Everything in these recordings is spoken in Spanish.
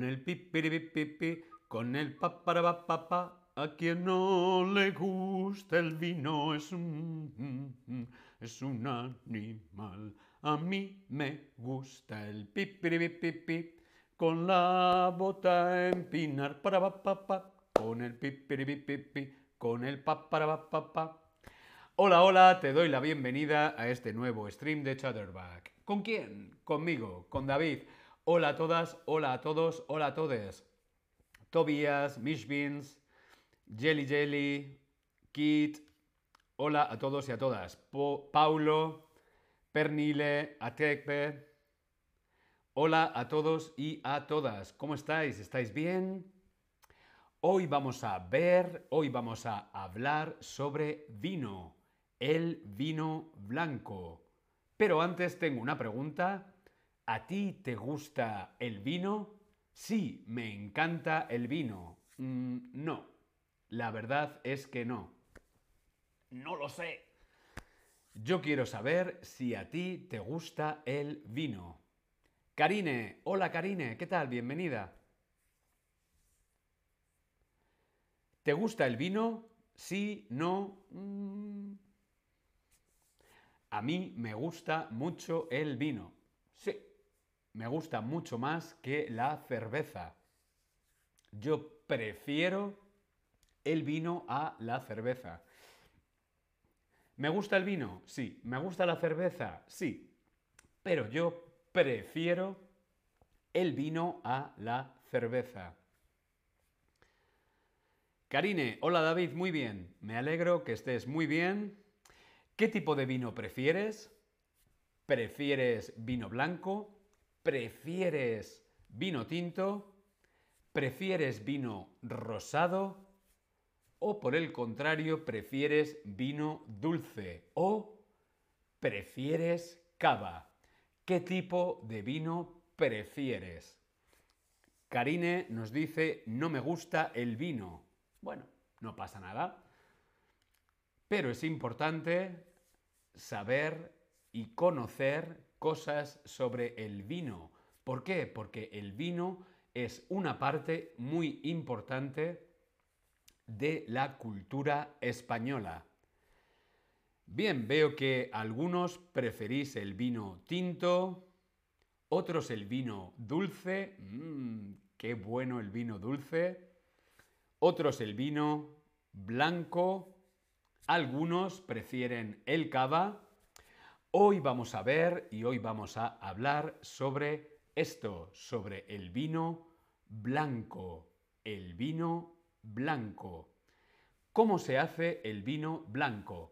con el pipiripipipi, con el paparabapapa. A quien no le gusta el vino es un, es un animal. A mí me gusta el pipiripipipi, con la bota empinar para papá, con el pipiripipipi, con el paparabapapa. Hola, hola, te doy la bienvenida a este nuevo stream de Chatterback. ¿Con quién? Conmigo, con David. Hola a todas, hola a todos, hola a todos. Tobias, Mishbins, Jelly Jelly, Kit. Hola a todos y a todas. Paulo, Pernile, Atekbe. Hola a todos y a todas. ¿Cómo estáis? ¿Estáis bien? Hoy vamos a ver, hoy vamos a hablar sobre vino el vino blanco. Pero antes tengo una pregunta. ¿A ti te gusta el vino? Sí, me encanta el vino. Mm, no, la verdad es que no. No lo sé. Yo quiero saber si a ti te gusta el vino. Karine, hola Karine, ¿qué tal? Bienvenida. ¿Te gusta el vino? Sí, no. Mm, a mí me gusta mucho el vino. Sí, me gusta mucho más que la cerveza. Yo prefiero el vino a la cerveza. ¿Me gusta el vino? Sí. ¿Me gusta la cerveza? Sí. Pero yo prefiero el vino a la cerveza. Karine, hola David, muy bien. Me alegro que estés muy bien. ¿Qué tipo de vino prefieres? ¿Prefieres vino blanco? ¿Prefieres vino tinto? ¿Prefieres vino rosado? ¿O por el contrario, prefieres vino dulce? ¿O prefieres cava? ¿Qué tipo de vino prefieres? Karine nos dice, no me gusta el vino. Bueno, no pasa nada. Pero es importante saber y conocer cosas sobre el vino. ¿Por qué? Porque el vino es una parte muy importante de la cultura española. Bien, veo que algunos preferís el vino tinto, otros el vino dulce, mmm, qué bueno el vino dulce, otros el vino blanco, algunos prefieren el cava. Hoy vamos a ver y hoy vamos a hablar sobre esto, sobre el vino blanco. El vino blanco. ¿Cómo se hace el vino blanco?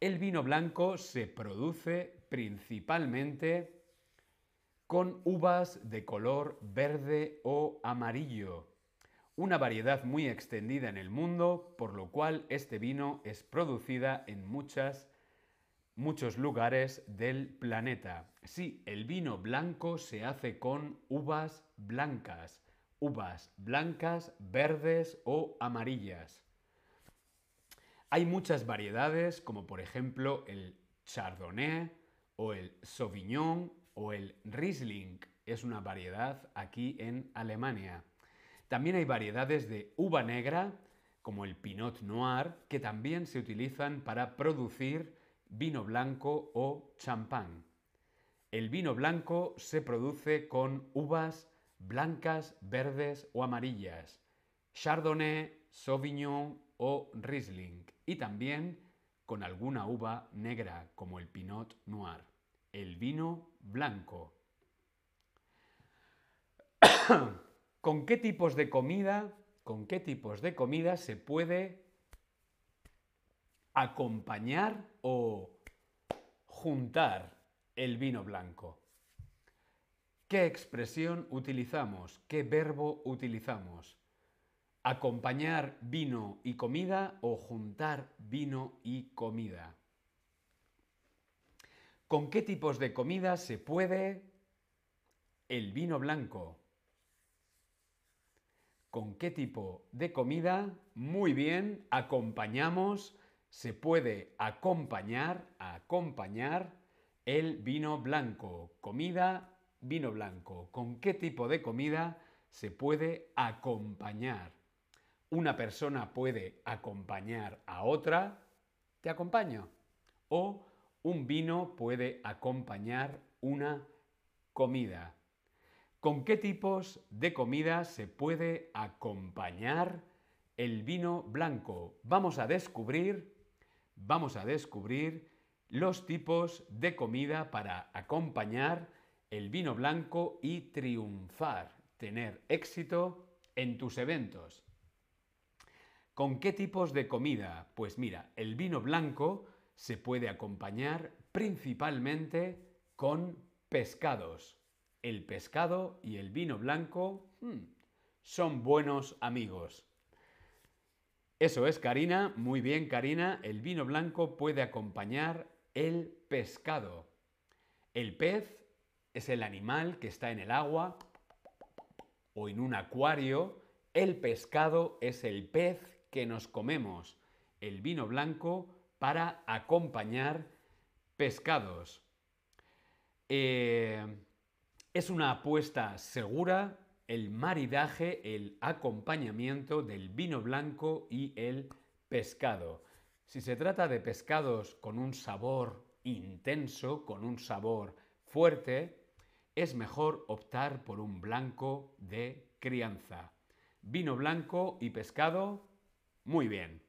El vino blanco se produce principalmente con uvas de color verde o amarillo una variedad muy extendida en el mundo, por lo cual este vino es producida en muchas, muchos lugares del planeta. Sí, el vino blanco se hace con uvas blancas, uvas blancas, verdes o amarillas. Hay muchas variedades, como por ejemplo el Chardonnay o el Sauvignon o el Riesling. Es una variedad aquí en Alemania. También hay variedades de uva negra, como el Pinot Noir, que también se utilizan para producir vino blanco o champán. El vino blanco se produce con uvas blancas, verdes o amarillas, Chardonnay, Sauvignon o Riesling, y también con alguna uva negra como el Pinot Noir. El vino blanco. ¿Con qué tipos de comida, con qué tipos de comida se puede acompañar o juntar el vino blanco? ¿Qué expresión utilizamos? ¿Qué verbo utilizamos? ¿Acompañar vino y comida o juntar vino y comida? ¿Con qué tipos de comida se puede el vino blanco? ¿Con qué tipo de comida? Muy bien, acompañamos, se puede acompañar, acompañar el vino blanco. Comida, vino blanco. ¿Con qué tipo de comida se puede acompañar. Una persona puede acompañar a otra, te acompaño. O un vino puede acompañar una comida. ¿Con qué tipos de comida se puede acompañar el vino blanco? Vamos a descubrir, vamos a descubrir los tipos de comida para acompañar el vino blanco y triunfar, tener éxito en tus eventos. ¿Con qué tipos de comida? Pues mira, el vino blanco se puede acompañar principalmente con pescados. El pescado y el vino blanco hmm, son buenos amigos. Eso es, Karina. Muy bien, Karina. El vino blanco puede acompañar el pescado. El pez es el animal que está en el agua o en un acuario. El pescado es el pez que nos comemos. El vino blanco para acompañar pescados. Eh, es una apuesta segura el maridaje, el acompañamiento del vino blanco y el pescado. Si se trata de pescados con un sabor intenso, con un sabor fuerte, es mejor optar por un blanco de crianza. Vino blanco y pescado, muy bien.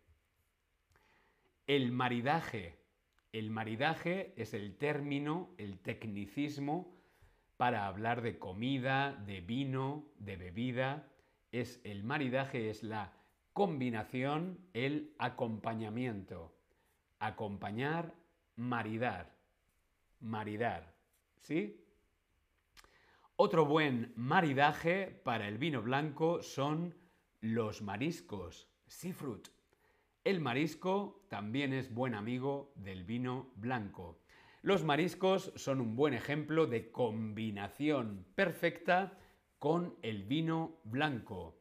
El maridaje. El maridaje es el término, el tecnicismo para hablar de comida, de vino, de bebida. Es el maridaje, es la combinación, el acompañamiento. Acompañar, maridar. Maridar. ¿Sí? Otro buen maridaje para el vino blanco son los mariscos, seafood. El marisco también es buen amigo del vino blanco. Los mariscos son un buen ejemplo de combinación perfecta con el vino blanco.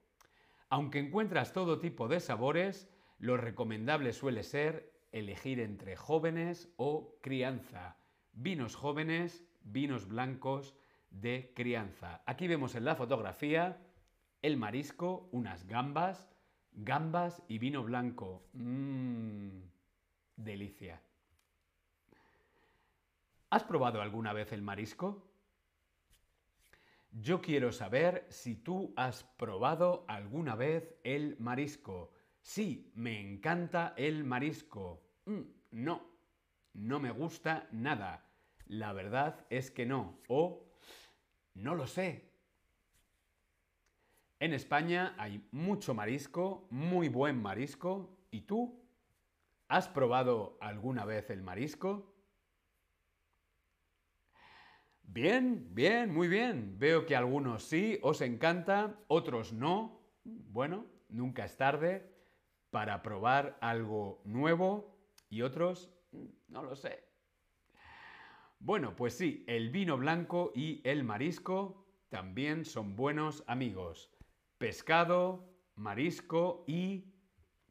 Aunque encuentras todo tipo de sabores, lo recomendable suele ser elegir entre jóvenes o crianza. Vinos jóvenes, vinos blancos de crianza. Aquí vemos en la fotografía el marisco, unas gambas, gambas y vino blanco. Mmm, delicia. ¿Has probado alguna vez el marisco? Yo quiero saber si tú has probado alguna vez el marisco. Sí, me encanta el marisco. Mm, no, no me gusta nada. La verdad es que no. O no lo sé. En España hay mucho marisco, muy buen marisco. ¿Y tú? ¿Has probado alguna vez el marisco? Bien, bien, muy bien. Veo que algunos sí, os encanta, otros no. Bueno, nunca es tarde para probar algo nuevo y otros no lo sé. Bueno, pues sí, el vino blanco y el marisco también son buenos amigos. Pescado, marisco y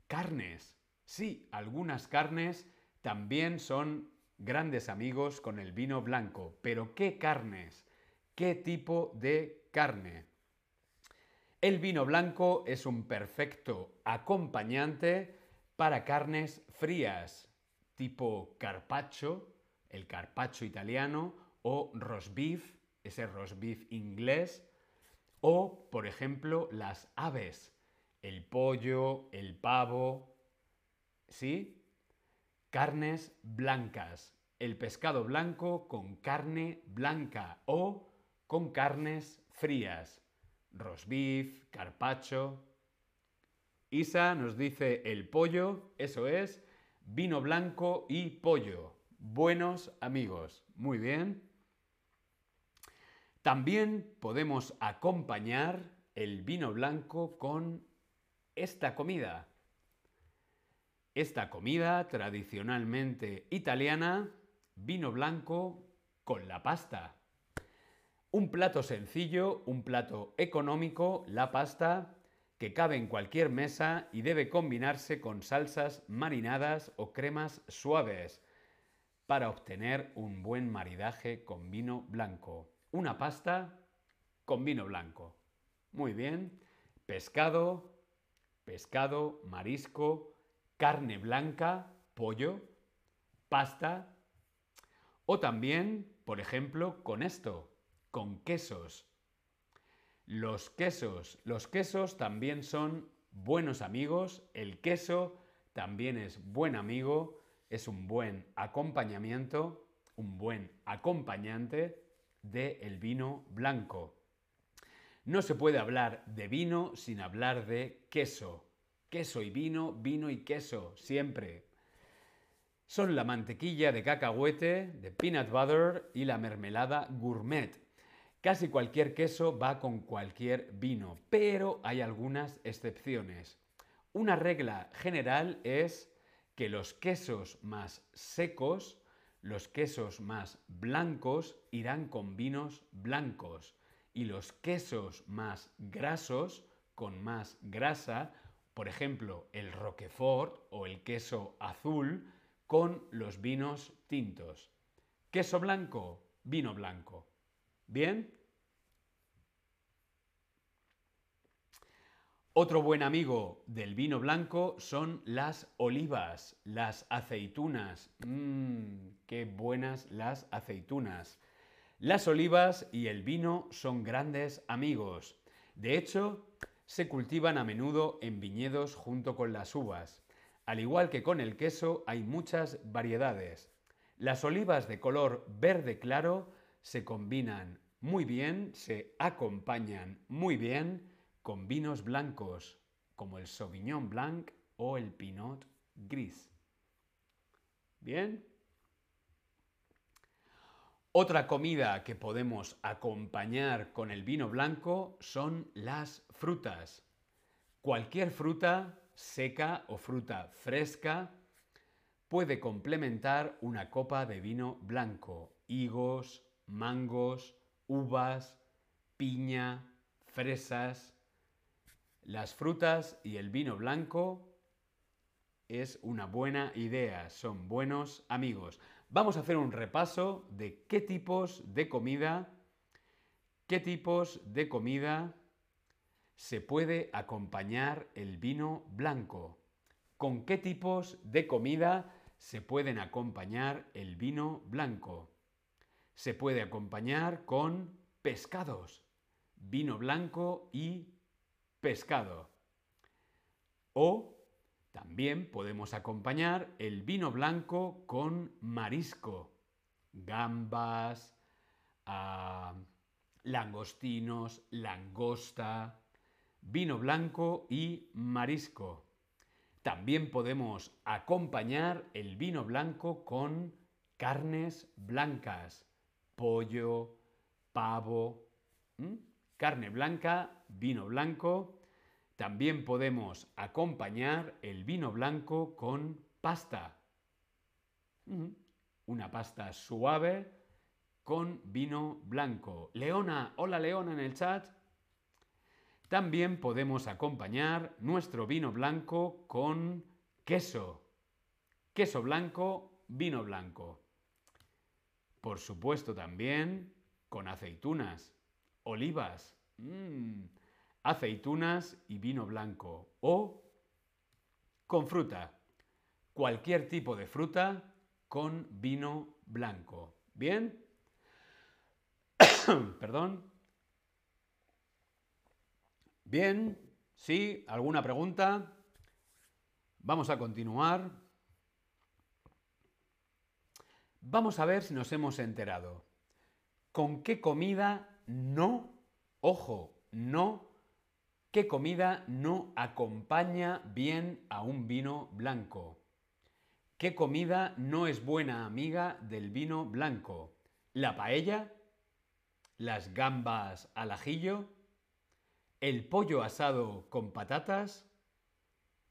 carnes. Sí, algunas carnes también son grandes amigos con el vino blanco. Pero ¿qué carnes? ¿Qué tipo de carne? El vino blanco es un perfecto acompañante para carnes frías, tipo carpaccio, el carpaccio italiano, o roast beef, ese roast beef inglés, o, por ejemplo, las aves, el pollo, el pavo, ¿sí? Carnes blancas. El pescado blanco con carne blanca o con carnes frías. Rosbif, carpacho. Isa nos dice el pollo, eso es, vino blanco y pollo. Buenos amigos. Muy bien. También podemos acompañar el vino blanco con esta comida. Esta comida tradicionalmente italiana, vino blanco con la pasta. Un plato sencillo, un plato económico, la pasta, que cabe en cualquier mesa y debe combinarse con salsas marinadas o cremas suaves para obtener un buen maridaje con vino blanco. Una pasta con vino blanco. Muy bien. Pescado, pescado, marisco, carne blanca, pollo, pasta. O también, por ejemplo, con esto, con quesos. Los quesos, los quesos también son buenos amigos, el queso también es buen amigo, es un buen acompañamiento, un buen acompañante del el vino blanco. No se puede hablar de vino sin hablar de queso. Queso y vino, vino y queso, siempre. Son la mantequilla de cacahuete, de peanut butter y la mermelada gourmet. Casi cualquier queso va con cualquier vino, pero hay algunas excepciones. Una regla general es que los quesos más secos, los quesos más blancos irán con vinos blancos y los quesos más grasos, con más grasa, por ejemplo, el Roquefort o el queso azul, con los vinos tintos. Queso blanco, vino blanco. ¿Bien? Otro buen amigo del vino blanco son las olivas, las aceitunas. Mmm, qué buenas las aceitunas. Las olivas y el vino son grandes amigos. De hecho, se cultivan a menudo en viñedos junto con las uvas. Al igual que con el queso, hay muchas variedades. Las olivas de color verde claro se combinan muy bien, se acompañan muy bien con vinos blancos como el Sauvignon Blanc o el Pinot Gris. ¿Bien? Otra comida que podemos acompañar con el vino blanco son las frutas. Cualquier fruta seca o fruta fresca puede complementar una copa de vino blanco. Higos, mangos, uvas, piña, fresas. Las frutas y el vino blanco es una buena idea, son buenos amigos. Vamos a hacer un repaso de qué tipos de comida, qué tipos de comida se puede acompañar el vino blanco. ¿Con qué tipos de comida se pueden acompañar el vino blanco? Se puede acompañar con pescados, vino blanco y pescado. O también podemos acompañar el vino blanco con marisco, gambas, ah, langostinos, langosta, vino blanco y marisco. También podemos acompañar el vino blanco con carnes blancas, pollo, pavo, carne blanca, vino blanco también podemos acompañar el vino blanco con pasta. Una pasta suave con vino blanco. Leona, hola Leona en el chat. También podemos acompañar nuestro vino blanco con queso. Queso blanco, vino blanco. Por supuesto también con aceitunas, olivas. Mm, aceitunas y vino blanco o con fruta. Cualquier tipo de fruta con vino blanco. ¿Bien? Perdón. Bien, sí, ¿alguna pregunta? Vamos a continuar. Vamos a ver si nos hemos enterado. ¿Con qué comida no, ojo, no ¿Qué comida no acompaña bien a un vino blanco? ¿Qué comida no es buena amiga del vino blanco? ¿La paella? ¿Las gambas al ajillo? ¿El pollo asado con patatas?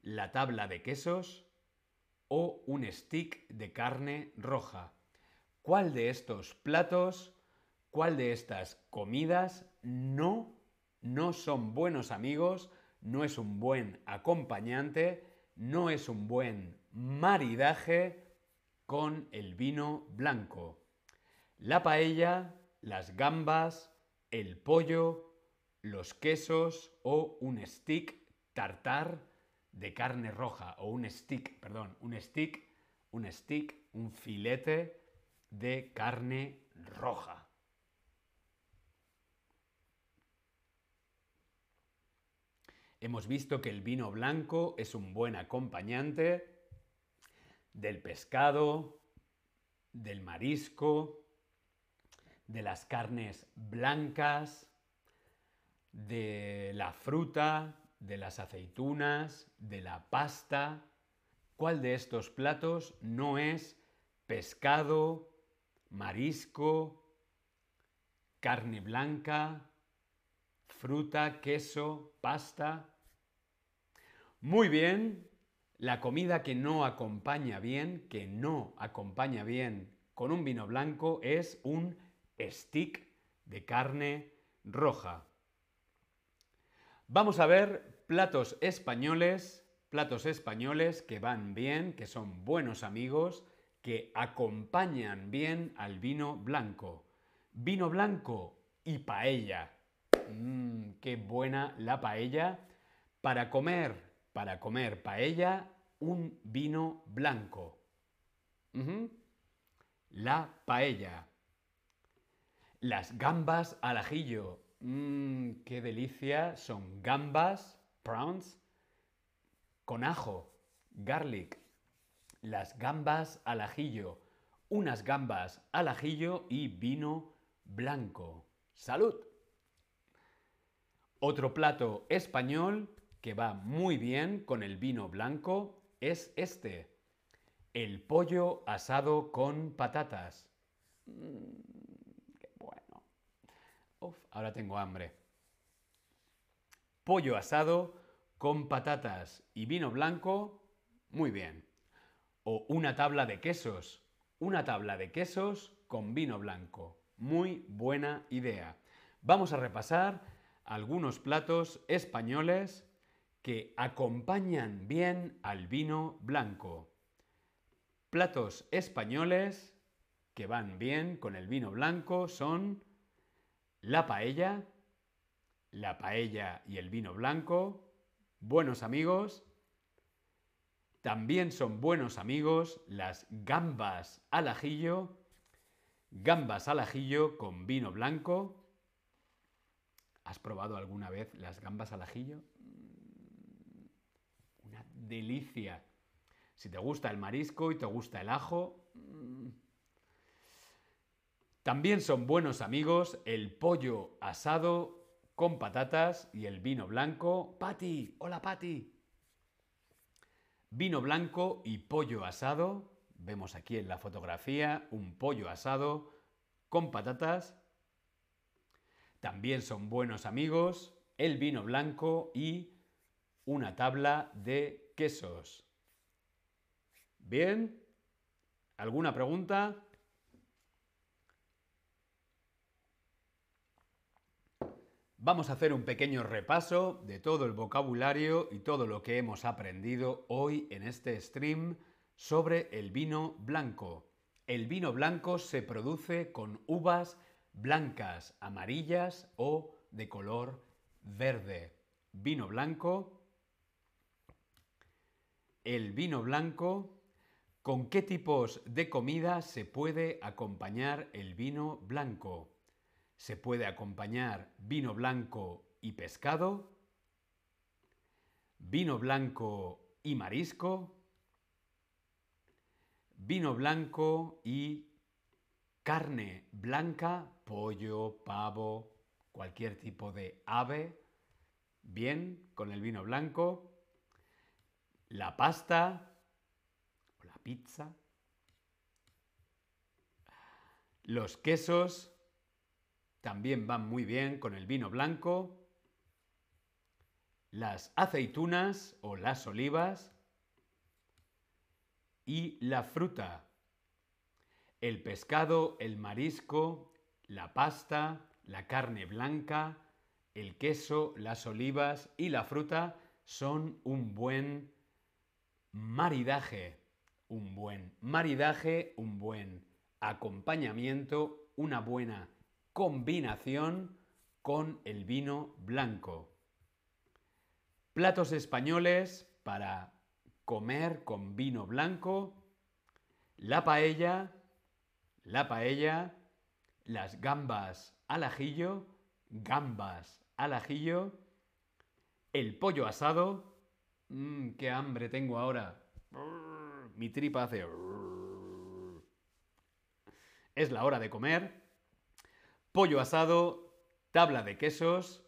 ¿La tabla de quesos? ¿O un stick de carne roja? ¿Cuál de estos platos, cuál de estas comidas no no son buenos amigos, no es un buen acompañante, no es un buen maridaje con el vino blanco. La paella, las gambas, el pollo los quesos o un stick tartar de carne roja o un stick, perdón, un stick, un stick, un filete de carne roja. Hemos visto que el vino blanco es un buen acompañante del pescado, del marisco, de las carnes blancas, de la fruta, de las aceitunas, de la pasta. ¿Cuál de estos platos no es pescado, marisco, carne blanca, fruta, queso, pasta? Muy bien, la comida que no acompaña bien, que no acompaña bien con un vino blanco es un stick de carne roja. Vamos a ver platos españoles, platos españoles que van bien, que son buenos amigos, que acompañan bien al vino blanco. Vino blanco y paella. Mmm, qué buena la paella. Para comer, para comer paella, un vino blanco. La paella. Las gambas al ajillo. Mmm, qué delicia. Son gambas, prawns, con ajo, garlic. Las gambas al ajillo. Unas gambas al ajillo y vino blanco. ¡Salud! Otro plato español que va muy bien con el vino blanco es este. El pollo asado con patatas. Mm ahora tengo hambre. Pollo asado con patatas y vino blanco, muy bien. O una tabla de quesos. Una tabla de quesos con vino blanco. Muy buena idea. Vamos a repasar algunos platos españoles que acompañan bien al vino blanco. Platos españoles que van bien con el vino blanco son la paella, la paella y el vino blanco, buenos amigos. También son buenos amigos las gambas al ajillo, gambas al ajillo con vino blanco. ¿Has probado alguna vez las gambas al ajillo? Delicia. Si te gusta el marisco y te gusta el ajo, mm, también son buenos amigos el pollo asado con patatas y el vino blanco. Pati, hola Pati. Vino blanco y pollo asado. Vemos aquí en la fotografía un pollo asado con patatas. También son buenos amigos el vino blanco y una tabla de quesos. Bien, ¿alguna pregunta? Vamos a hacer un pequeño repaso de todo el vocabulario y todo lo que hemos aprendido hoy en este stream sobre el vino blanco. El vino blanco se produce con uvas blancas, amarillas o de color verde. Vino blanco. El vino blanco. ¿Con qué tipos de comida se puede acompañar el vino blanco? Se puede acompañar vino blanco y pescado, vino blanco y marisco, vino blanco y carne blanca, pollo, pavo, cualquier tipo de ave, bien con el vino blanco, la pasta o la pizza, los quesos, también van muy bien con el vino blanco. Las aceitunas o las olivas. Y la fruta. El pescado, el marisco, la pasta, la carne blanca, el queso, las olivas y la fruta son un buen maridaje. Un buen maridaje, un buen acompañamiento, una buena combinación con el vino blanco. Platos españoles para comer con vino blanco. La paella, la paella, las gambas al ajillo, gambas al ajillo, el pollo asado. Mmm, qué hambre tengo ahora. Mi tripa hace... Es la hora de comer. Pollo asado, tabla de quesos,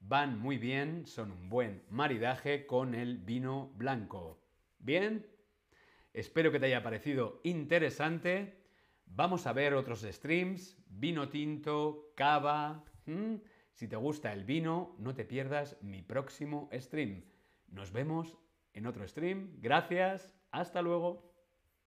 van muy bien, son un buen maridaje con el vino blanco. ¿Bien? Espero que te haya parecido interesante. Vamos a ver otros streams, vino tinto, cava. Si te gusta el vino, no te pierdas mi próximo stream. Nos vemos en otro stream. Gracias. Hasta luego.